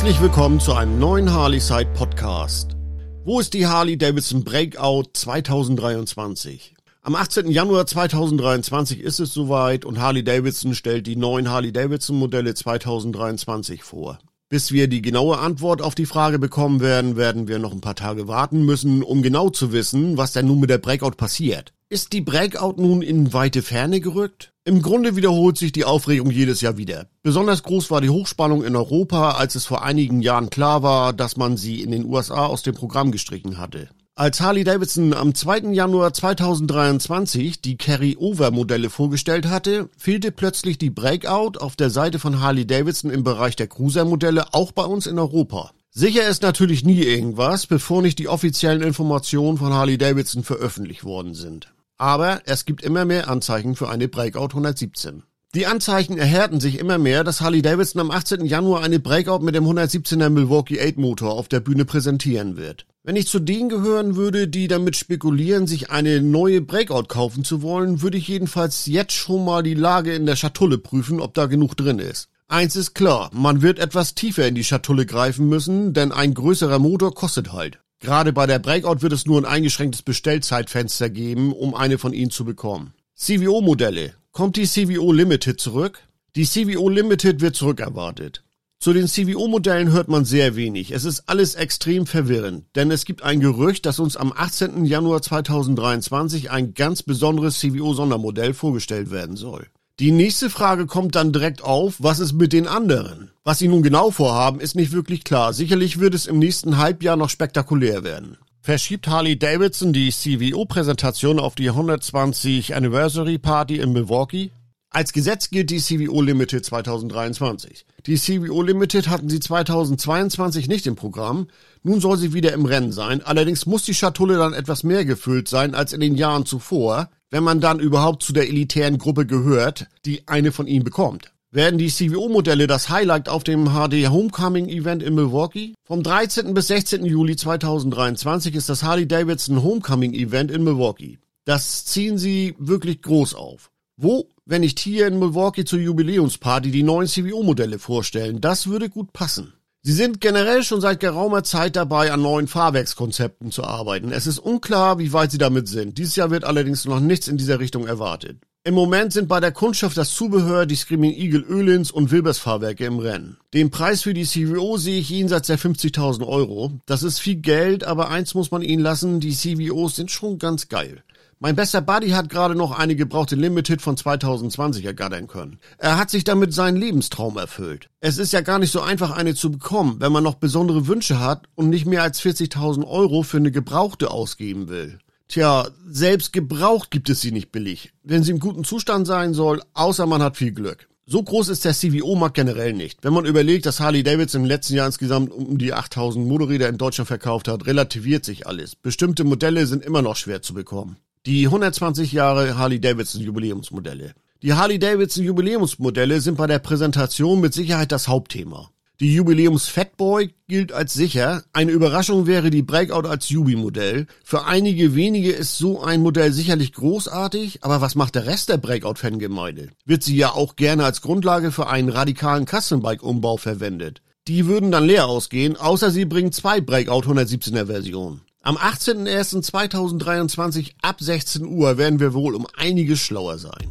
Herzlich willkommen zu einem neuen Harley Side Podcast. Wo ist die Harley Davidson Breakout 2023? Am 18. Januar 2023 ist es soweit und Harley Davidson stellt die neuen Harley Davidson Modelle 2023 vor. Bis wir die genaue Antwort auf die Frage bekommen werden, werden wir noch ein paar Tage warten müssen, um genau zu wissen, was denn nun mit der Breakout passiert. Ist die Breakout nun in weite Ferne gerückt? Im Grunde wiederholt sich die Aufregung jedes Jahr wieder. Besonders groß war die Hochspannung in Europa, als es vor einigen Jahren klar war, dass man sie in den USA aus dem Programm gestrichen hatte. Als Harley Davidson am 2. Januar 2023 die Carry-Over-Modelle vorgestellt hatte, fehlte plötzlich die Breakout auf der Seite von Harley Davidson im Bereich der Cruiser-Modelle auch bei uns in Europa. Sicher ist natürlich nie irgendwas, bevor nicht die offiziellen Informationen von Harley Davidson veröffentlicht worden sind. Aber es gibt immer mehr Anzeichen für eine Breakout 117. Die Anzeichen erhärten sich immer mehr, dass Harley Davidson am 18. Januar eine Breakout mit dem 117er Milwaukee 8 Motor auf der Bühne präsentieren wird. Wenn ich zu denen gehören würde, die damit spekulieren, sich eine neue Breakout kaufen zu wollen, würde ich jedenfalls jetzt schon mal die Lage in der Schatulle prüfen, ob da genug drin ist. Eins ist klar, man wird etwas tiefer in die Schatulle greifen müssen, denn ein größerer Motor kostet halt. Gerade bei der Breakout wird es nur ein eingeschränktes Bestellzeitfenster geben, um eine von ihnen zu bekommen. CVO-Modelle. Kommt die CVO Limited zurück? Die CVO Limited wird zurückerwartet. Zu den CVO-Modellen hört man sehr wenig. Es ist alles extrem verwirrend, denn es gibt ein Gerücht, dass uns am 18. Januar 2023 ein ganz besonderes CVO-Sondermodell vorgestellt werden soll. Die nächste Frage kommt dann direkt auf, was ist mit den anderen? Was sie nun genau vorhaben, ist nicht wirklich klar. Sicherlich wird es im nächsten Halbjahr noch spektakulär werden. Verschiebt Harley Davidson die CVO-Präsentation auf die 120 Anniversary Party in Milwaukee? Als Gesetz gilt die CVO Limited 2023. Die CVO Limited hatten sie 2022 nicht im Programm. Nun soll sie wieder im Rennen sein. Allerdings muss die Schatulle dann etwas mehr gefüllt sein als in den Jahren zuvor wenn man dann überhaupt zu der elitären Gruppe gehört, die eine von ihnen bekommt. Werden die CVO-Modelle das Highlight auf dem HD Homecoming Event in Milwaukee? Vom 13. bis 16. Juli 2023 ist das Harley Davidson Homecoming Event in Milwaukee. Das ziehen sie wirklich groß auf. Wo, wenn nicht hier in Milwaukee zur Jubiläumsparty die neuen CVO-Modelle vorstellen? Das würde gut passen. Sie sind generell schon seit geraumer Zeit dabei, an neuen Fahrwerkskonzepten zu arbeiten. Es ist unklar, wie weit sie damit sind. Dieses Jahr wird allerdings noch nichts in dieser Richtung erwartet. Im Moment sind bei der Kundschaft das Zubehör die Screaming Eagle Ölins und Wilbers Fahrwerke im Rennen. Den Preis für die CVO sehe ich jenseits der 50.000 Euro. Das ist viel Geld, aber eins muss man ihnen lassen, die CVOs sind schon ganz geil. Mein bester Buddy hat gerade noch eine gebrauchte Limited von 2020 ergattern können. Er hat sich damit seinen Lebenstraum erfüllt. Es ist ja gar nicht so einfach, eine zu bekommen, wenn man noch besondere Wünsche hat und nicht mehr als 40.000 Euro für eine gebrauchte ausgeben will. Tja, selbst gebraucht gibt es sie nicht billig, wenn sie im guten Zustand sein soll, außer man hat viel Glück. So groß ist der CVO-Markt generell nicht. Wenn man überlegt, dass Harley Davidson im letzten Jahr insgesamt um die 8000 Motorräder in Deutschland verkauft hat, relativiert sich alles. Bestimmte Modelle sind immer noch schwer zu bekommen. Die 120 Jahre Harley-Davidson Jubiläumsmodelle. Die Harley-Davidson Jubiläumsmodelle sind bei der Präsentation mit Sicherheit das Hauptthema. Die Jubiläums Fatboy gilt als sicher. Eine Überraschung wäre die Breakout als Jubi-Modell. Für einige wenige ist so ein Modell sicherlich großartig, aber was macht der Rest der Breakout-Fangemeinde? Wird sie ja auch gerne als Grundlage für einen radikalen Custom-Bike-Umbau verwendet. Die würden dann leer ausgehen, außer sie bringen zwei Breakout 117er Versionen. Am 18.01.2023 ab 16 Uhr werden wir wohl um einiges schlauer sein.